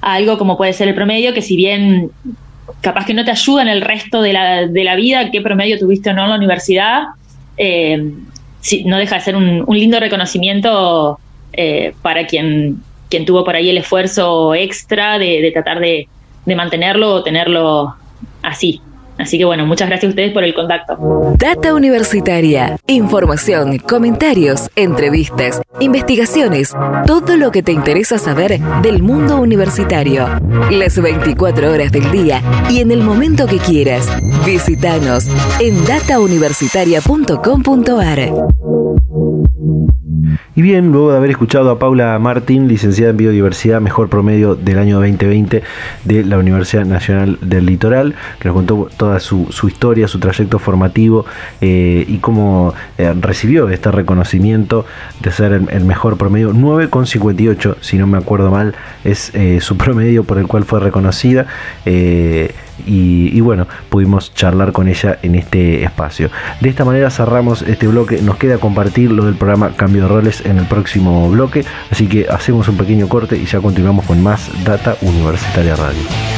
S4: algo como puede ser el promedio, que si bien capaz que no te ayuda en el resto de la, de la vida, qué promedio tuviste o no en la universidad, no deja de ser un, lindo reconocimiento eh, para quien, quien tuvo por ahí el esfuerzo extra de, tratar de mantenerlo o tenerlo así. Así que bueno, muchas gracias a ustedes por el contacto.
S2: Data Universitaria. Información, comentarios, entrevistas, investigaciones, todo lo que te interesa saber del mundo universitario. Las 24 horas del día y en el momento que quieras. Visítanos en datauniversitaria.com.ar.
S1: Y bien, luego de haber escuchado a Paula Martín, licenciada en Biodiversidad, mejor promedio del año 2020 de la Universidad Nacional del Litoral, que nos contó toda su, historia, su trayecto formativo eh, y cómo eh, recibió este reconocimiento de ser el, mejor promedio, 9,58, si no me acuerdo mal, es eh, su promedio por el cual fue reconocida. Y, bueno, pudimos charlar con ella en este espacio. De esta manera cerramos este bloque, nos queda compartir lo del programa Cambio de Roles en el próximo bloque, así que hacemos un pequeño corte y ya continuamos con más Data Universitaria Radio.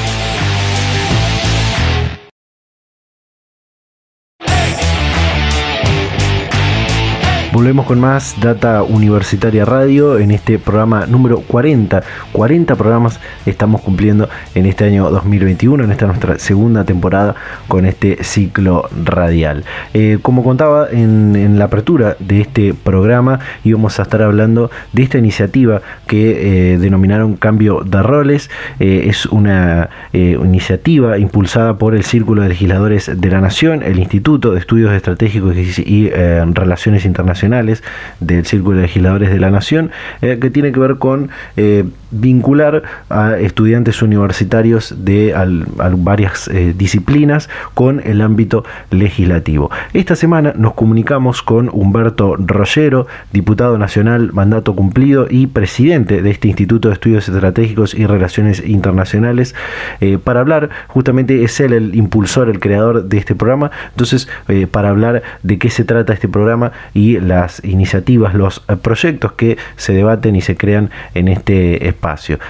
S1: Volvemos con más Data Universitaria Radio en este programa número 40. 40 programas estamos cumpliendo en este año 2021, en esta nuestra segunda temporada con este ciclo radial. Eh, como contaba en, la apertura de este programa, íbamos a estar hablando de esta iniciativa que eh, denominaron Cambio de Roles. Eh, es una iniciativa impulsada por el Círculo de Legisladores de la Nación, el Instituto de Estudios Estratégicos y Relaciones Internacionales del Círculo de Legisladores de la Nación, eh, que tiene que ver con eh, vincular a estudiantes universitarios de varias eh, disciplinas con el ámbito legislativo. Esta semana nos comunicamos con Humberto Rollero, diputado nacional, mandato cumplido y presidente de este Instituto de Estudios Estratégicos y Relaciones Internacionales, para hablar, justamente es él el impulsor, el creador de este programa, entonces para hablar de qué se trata este programa y la las iniciativas, los eh, proyectos que se debaten y se crean en este espacio.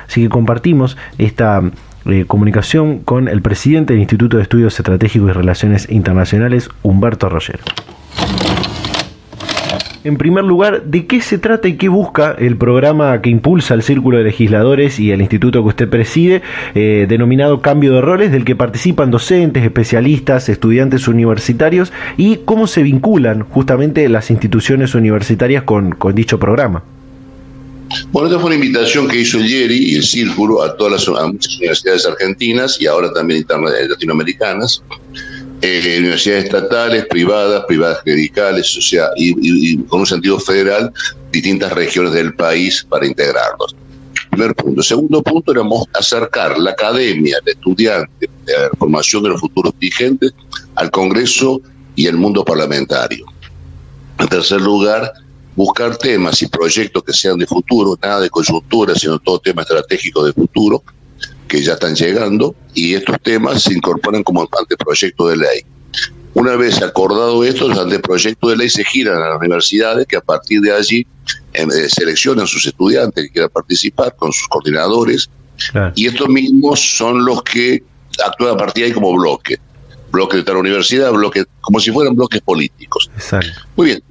S1: Así que compartimos esta eh, comunicación con el presidente del Instituto de Estudios Estratégicos y Relaciones Internacionales, Humberto Roger. En primer lugar, ¿de qué se trata y qué busca el programa que impulsa el Círculo de Legisladores y el instituto que usted preside, eh, denominado Cambio de Roles, del que participan docentes, especialistas, estudiantes universitarios y cómo se vinculan justamente las instituciones universitarias con, dicho programa?
S5: Bueno, esta fue una invitación que hizo el IERI y el Círculo a todas las muchas universidades argentinas y ahora también latinoamericanas eh, universidades estatales, privadas, privadas clericales, o sea, y, con un sentido federal, distintas regiones del país para integrarlos. Primer punto. Segundo punto era acercar la academia, el estudiante, la formación de los futuros dirigentes al Congreso y al mundo parlamentario. En tercer lugar, buscar temas y proyectos que sean de futuro, nada de coyuntura, sino todo tema estratégico de futuro, que ya están llegando, y estos temas se incorporan como anteproyecto de ley. Una vez acordado esto, los anteproyectos de ley se giran a las universidades que a partir de allí em, eh, seleccionan sus estudiantes que quieran participar con sus coordinadores y estos mismos son los que actúan a partir de ahí como bloque. Bloque de tal universidad, bloque, como si fueran bloques políticos. Muy bien,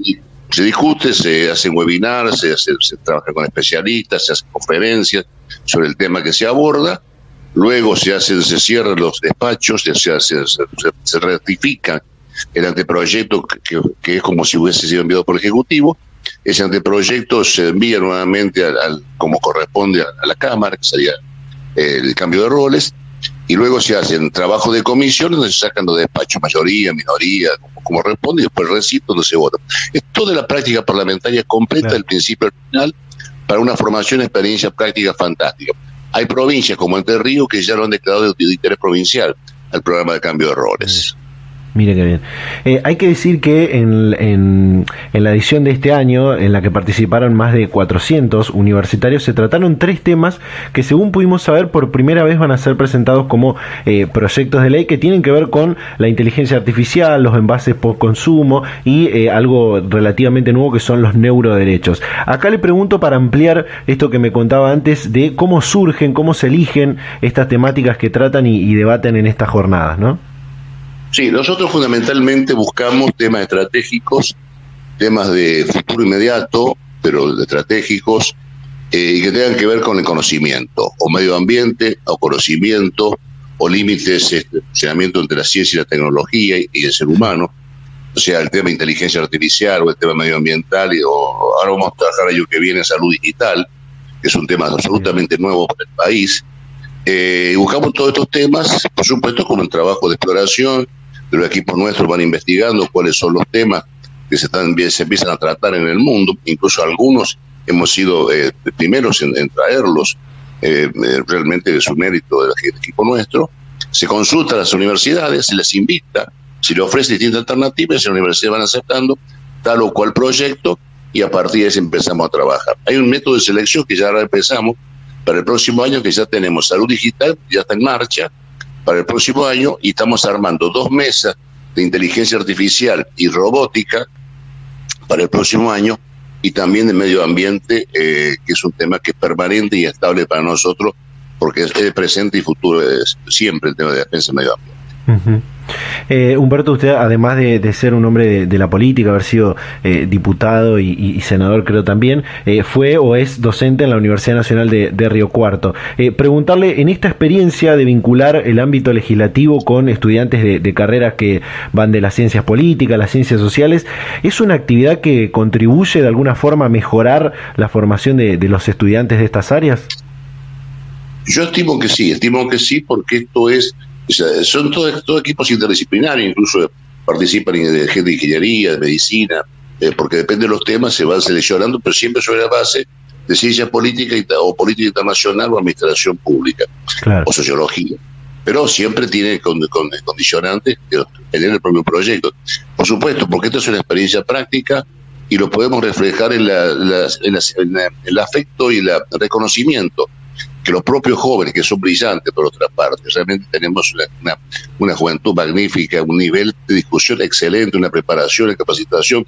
S5: se discute, se hacen webinars, se, se trabaja con especialistas, se hacen conferencias sobre el tema que se aborda luego se hacen, se cierran los despachos, se, se, se, rectifica el anteproyecto que, es como si hubiese sido enviado por el Ejecutivo. Ese anteproyecto se envía nuevamente al, como corresponde a, la Cámara, que sería el cambio de roles, y luego se hacen trabajo de comisión donde se sacan los despachos, mayoría, minoría, como, responde, y después el recito donde se vota. Es toda la práctica parlamentaria completa, del principio al final, para una formación, experiencia práctica fantástica. Hay provincias como Entre Ríos que ya lo han declarado de interés provincial al programa de cambio de roles.
S1: Mire qué bien. Eh, hay que decir que en, la edición de este año, en la que participaron más de 400 universitarios, se trataron tres temas que, según pudimos saber, por primera vez van a ser presentados como eh, proyectos de ley que tienen que ver con la inteligencia artificial, los envases post-consumo y eh, algo relativamente nuevo que son los neuroderechos. Acá le pregunto para ampliar esto que me contaba antes de cómo surgen, cómo se eligen estas temáticas que tratan y, y debaten en estas jornadas, ¿no?
S5: Sí, nosotros fundamentalmente buscamos temas estratégicos, temas de futuro inmediato, pero estratégicos, eh, y que tengan que ver con el conocimiento, o medio ambiente, o conocimiento, o límites de este, funcionamiento entre la ciencia y la tecnología y, el ser humano, o sea, el tema de inteligencia artificial o el tema medioambiental, y, o ahora vamos a trabajar año que viene salud digital, que es un tema absolutamente nuevo para el país. Eh, buscamos todos estos temas, por supuesto, con el trabajo de exploración, los equipos nuestros van investigando cuáles son los temas que se, están, se empiezan a tratar en el mundo, incluso algunos hemos sido eh, primeros en, traerlos, eh, eh, realmente es un mérito del, equipo nuestro. Se consulta a las universidades, se les invita, se le ofrece distintas alternativas, las universidades van aceptando tal o cual proyecto y a partir de eso empezamos a trabajar. Hay un método de selección que ya empezamos para el próximo año, que ya tenemos salud digital, ya está en marcha, para el próximo año y estamos armando dos mesas de inteligencia artificial y robótica para el próximo año y también de medio ambiente, eh, que es un tema que es permanente y estable para nosotros porque es, presente y futuro es siempre el tema de defensa del medio ambiente.
S1: Eh, Humberto, usted, además de, ser un hombre de, la política, haber sido eh, diputado y, senador, creo también, eh, fue o es docente en la Universidad Nacional de, Río Cuarto. preguntarle, en esta experiencia de vincular el ámbito legislativo con estudiantes de, carreras que van de las ciencias políticas, las ciencias sociales, ¿es una actividad que contribuye de alguna forma a mejorar la formación de los estudiantes de estas áreas?
S5: Yo estimo que sí, estimo que sí, porque esto es son todos todo equipos interdisciplinarios, incluso participan de gente de ingeniería, de medicina, eh, porque depende de los temas, se van seleccionando, pero siempre sobre la base de ciencia política o política internacional o administración pública o sociología. Pero siempre tiene con, condicionantes que tener el propio proyecto. Por supuesto, porque esto es una experiencia práctica y lo podemos reflejar en, en el afecto y el reconocimiento que los propios jóvenes, que son brillantes por otra parte, realmente tenemos una, una, juventud magnífica, un nivel de discusión excelente, una preparación, y capacitación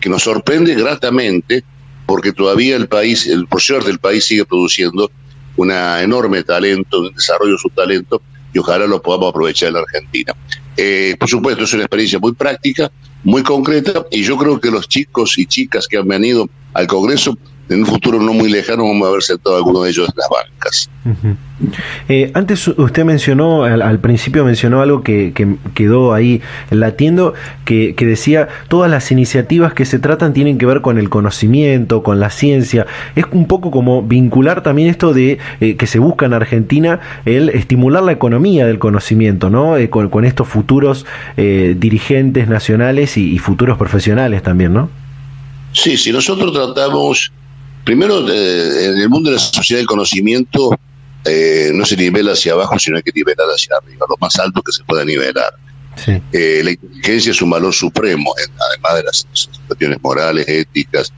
S5: que nos sorprende gratamente porque todavía el país, el por del país sigue produciendo un enorme talento, un desarrollo de su talento y ojalá lo podamos aprovechar en la Argentina. Eh, por supuesto, es una experiencia muy práctica, muy concreta y yo creo que los chicos y chicas que han venido al Congreso en un futuro no muy lejano vamos a ver sentado alguno de ellos en las bancas.
S1: Eh, antes usted mencionó, al, principio mencionó algo que, quedó ahí latiendo, que, que, decía, todas las iniciativas que se tratan tienen que ver con el conocimiento, con la ciencia. Es un poco como vincular también esto de eh, que se busca en Argentina, el estimular la economía del conocimiento, ¿no? Eh, con, estos futuros dirigentes nacionales y futuros profesionales también, ¿no?
S5: Sí, si nosotros tratamos Primero, eh, en el mundo de la sociedad del conocimiento eh, no se nivela hacia abajo, sino hay que nivelar hacia arriba, lo más alto que se pueda nivelar. Eh, la inteligencia es un valor supremo, además de las cuestiones morales, éticas,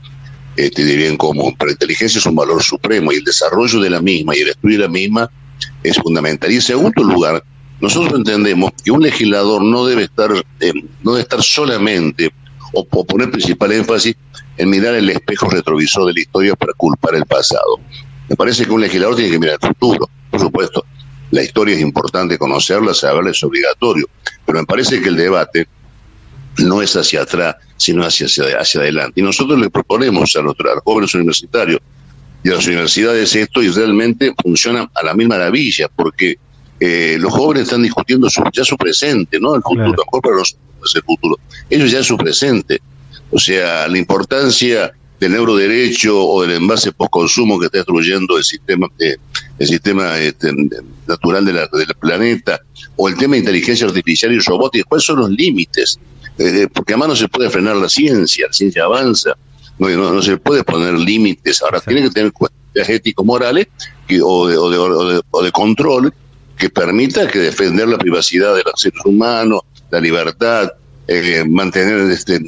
S5: este, de bien común. Pero la inteligencia es un valor supremo y el desarrollo de la misma y el estudio de la misma es fundamental. Y en segundo lugar, nosotros entendemos que un legislador no debe estar, eh, no debe estar solamente o, poner principal énfasis en mirar el espejo retrovisor de la historia para culpar el pasado. Me parece que un legislador tiene que mirar el futuro, por supuesto. La historia es importante conocerla, saberla es obligatorio, pero me parece que el debate no es hacia atrás, sino hacia, hacia, adelante. Y nosotros le proponemos a, los, jóvenes universitarios y a las universidades esto y realmente funciona a la mil maravillas, porque eh, los jóvenes están discutiendo ya su presente, no el futuro, mejor para los es el futuro. Ellos ya es su presente. O sea, la importancia del neuroderecho o del envase postconsumo que está destruyendo el sistema, eh, el sistema este, natural de del planeta, o el tema de inteligencia artificial y robótica, ¿cuáles son los límites? Eh, porque además no se puede frenar la ciencia, la ciencia avanza, no, no, se puede poner límites. Ahora, tiene que tener cuestiones ético-morales o, de, o, de, control que permita que defender la privacidad de los seres humanos, la libertad, eh, mantener este,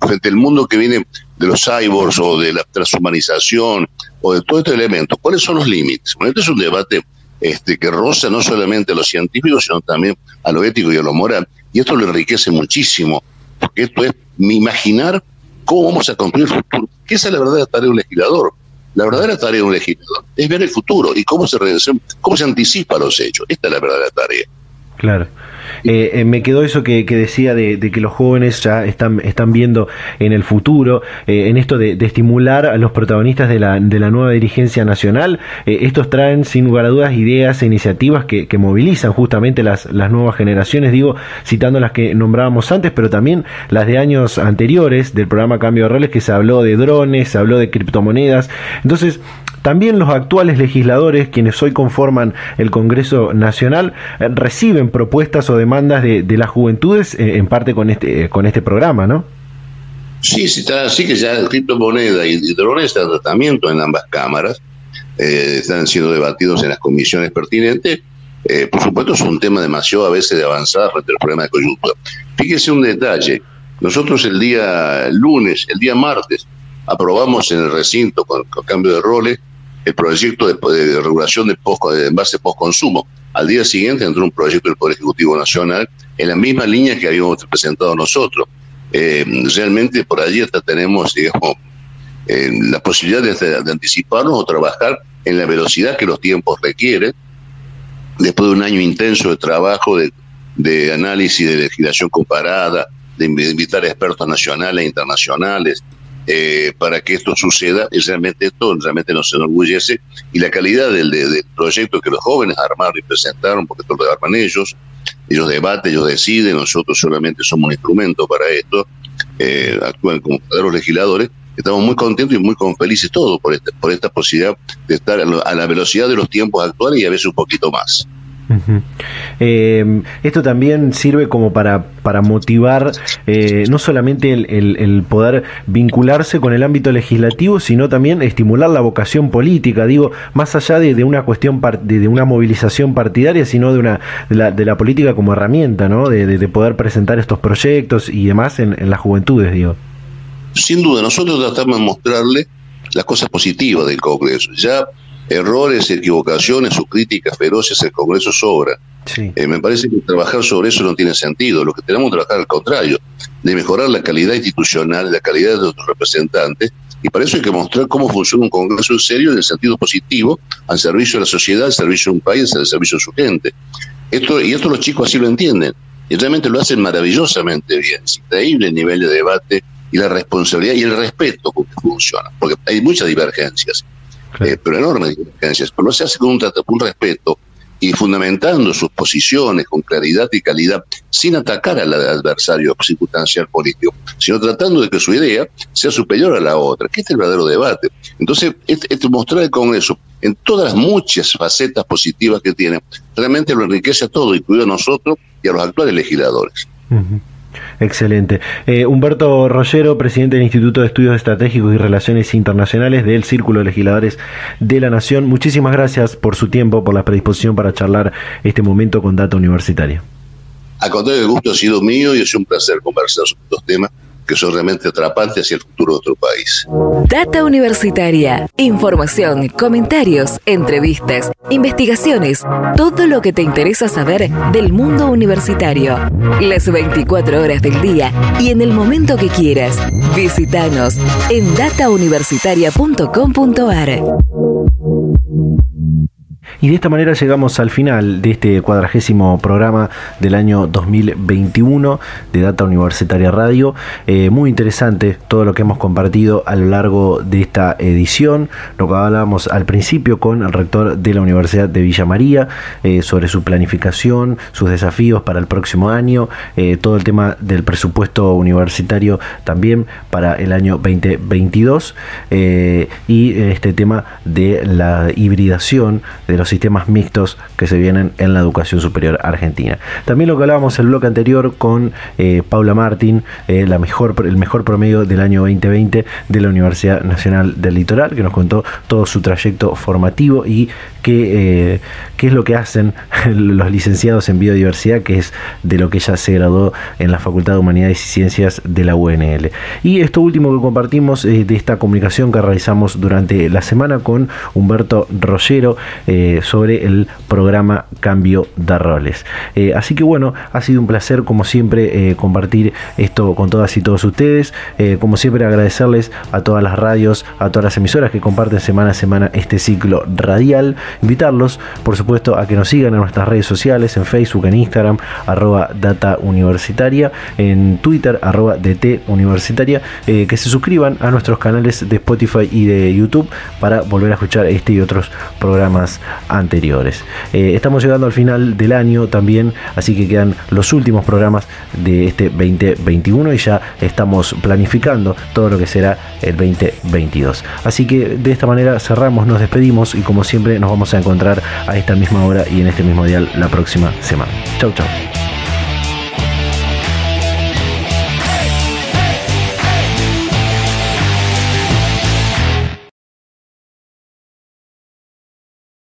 S5: frente al mundo que viene de los cyborgs o de la transhumanización o de todo este elemento, ¿cuáles son los límites? Bueno, este es un debate este, que roza no solamente a los científicos, sino también a lo ético y a lo moral. Y esto lo enriquece muchísimo, porque esto es imaginar cómo vamos a construir el futuro. Esa es la verdadera tarea de un legislador. La verdadera tarea de un legislador es ver el futuro y cómo se, cómo se anticipa los hechos. Esta es la verdadera tarea.
S1: Claro. Eh, eh, me quedó eso que, decía de, que los jóvenes ya están, están viendo en el futuro, eh, en esto de, estimular a los protagonistas de la, de la nueva dirigencia nacional. estos traen sin lugar a dudas ideas e iniciativas que, movilizan justamente las, las nuevas generaciones, digo, citando las que nombrábamos antes, pero también las de años anteriores del programa Cambio de Roles, que se habló de drones, se habló de criptomonedas. Entonces, también los actuales legisladores, quienes hoy conforman el Congreso Nacional, eh, reciben propuestas o demandas de, las juventudes, eh, en parte con este, eh, con este programa, ¿no?
S5: Sí, sí, está así que ya criptomoneda y, drones están en tratamiento en ambas cámaras, están siendo debatidos en las comisiones pertinentes. por supuesto, es un tema demasiado a veces de avanzada frente al problema de coyuntura. Fíjese un detalle: nosotros el día lunes, el día martes, aprobamos en el recinto con cambio de roles el proyecto de, regulación de, post, de envase post-consumo. Al día siguiente entró un proyecto del Poder Ejecutivo Nacional en la misma línea que habíamos presentado nosotros. Eh, realmente por allí hasta tenemos, digamos, eh, la posibilidad de, anticiparnos o trabajar en la velocidad que los tiempos requieren, después de un año intenso de trabajo, de, de análisis de legislación comparada, de invitar expertos nacionales e internacionales, eh, para que esto suceda, y realmente esto realmente nos enorgullece, y la calidad del, proyecto que los jóvenes armaron y presentaron, porque esto lo arman ellos, ellos debaten, ellos deciden, nosotros solamente somos un instrumento para esto, eh, actúan como los legisladores, estamos muy contentos y muy felices todos por, este, por esta posibilidad de estar a la velocidad de los tiempos actuales y a veces un poquito más.
S1: Eh, esto también sirve como para, para motivar eh, no solamente el, poder vincularse con el ámbito legislativo, sino también estimular la vocación política, digo, más allá de, una cuestión de, una movilización partidaria, sino de, una, de, la, política como herramienta, ¿no? de, poder presentar estos proyectos y demás en, en las juventudes, digo.
S5: Sin duda, nosotros tratamos de mostrarle las cosas positivas del Congreso. Ya errores, equivocaciones o críticas feroces, el Congreso sobra. Eh, me parece que trabajar sobre eso no tiene sentido. Lo que tenemos que trabajar al contrario, de mejorar la calidad institucional, la calidad de nuestros representantes, y para eso hay que mostrar cómo funciona un Congreso en serio, en el sentido positivo, al servicio de la sociedad, al servicio de un país, al servicio de su gente. Esto, y esto los chicos así lo entienden, y realmente lo hacen maravillosamente bien. Es increíble el nivel de debate y la responsabilidad y el respeto con que funciona, porque hay muchas divergencias eh, pero enormes diferencias, pero no se hace con un, un respeto y fundamentando sus posiciones con claridad y calidad, sin atacar al adversario circunstancial político, sino tratando de que su idea sea superior a la otra, que este es el verdadero debate. Entonces, este, este mostrar el Congreso en todas las muchas facetas positivas que tiene, realmente lo enriquece a todo, incluido a nosotros y a los actuales legisladores.
S1: Excelente. Eh, Humberto Rollero, presidente del Instituto de Estudios Estratégicos y Relaciones Internacionales del Círculo de Legisladores de la Nación, muchísimas gracias por su tiempo, por la predisposición para charlar este momento con Data Universitaria.
S5: A contrario, el gusto ha sido mío y es un placer conversar sobre estos temas que son realmente atrapantes hacia el futuro de otro país.
S2: Data Universitaria. Información, comentarios, entrevistas, investigaciones, todo lo que te interesa saber del mundo universitario. Las 24 horas del día y en el momento que quieras. Visítanos en datauniversitaria.com.ar.
S1: Y de esta manera llegamos al final de este cuadragésimo programa del año 2021 de Data Universitaria Radio. Eh, muy interesante todo lo que hemos compartido a lo largo de esta edición. Lo que hablábamos al principio con el rector de la Universidad de Villa María eh, sobre su planificación, sus desafíos para el próximo año, eh, todo el tema del presupuesto universitario también para el año 2022 y este tema de la hibridación de los sistemas mixtos que se vienen en la educación superior argentina. También lo que hablábamos en el bloque anterior con eh, Paula Martín, eh, mejor, el mejor promedio del año 2020 de la Universidad Nacional del Litoral, que nos contó todo su trayecto formativo y qué, eh, qué es lo que hacen los licenciados en biodiversidad, que es de lo que ella se graduó en la Facultad de Humanidades y Ciencias de la UNL. Y esto último que compartimos de esta comunicación que realizamos durante la semana con Humberto Rollero, sobre el programa Cambio de Roles. Eh, así que bueno, ha sido un placer como siempre eh, compartir esto con todas y todos ustedes. como siempre agradecerles a todas las radios, a todas las emisoras que comparten semana a semana este ciclo radial. Invitarlos, por supuesto, a que nos sigan en nuestras redes sociales, en Facebook, en Instagram, arroba data universitaria, en Twitter, arroba DT universitaria, que se suscriban a nuestros canales de Spotify y de YouTube para volver a escuchar este y otros programas anteriores. Eh, estamos llegando al final del año también, así que quedan los últimos programas de este 2021 y ya estamos planificando todo lo que será el 2022. Así que de esta manera cerramos, nos despedimos y como siempre nos vamos a encontrar a esta misma hora y en este mismo día la próxima semana. Chau, chau.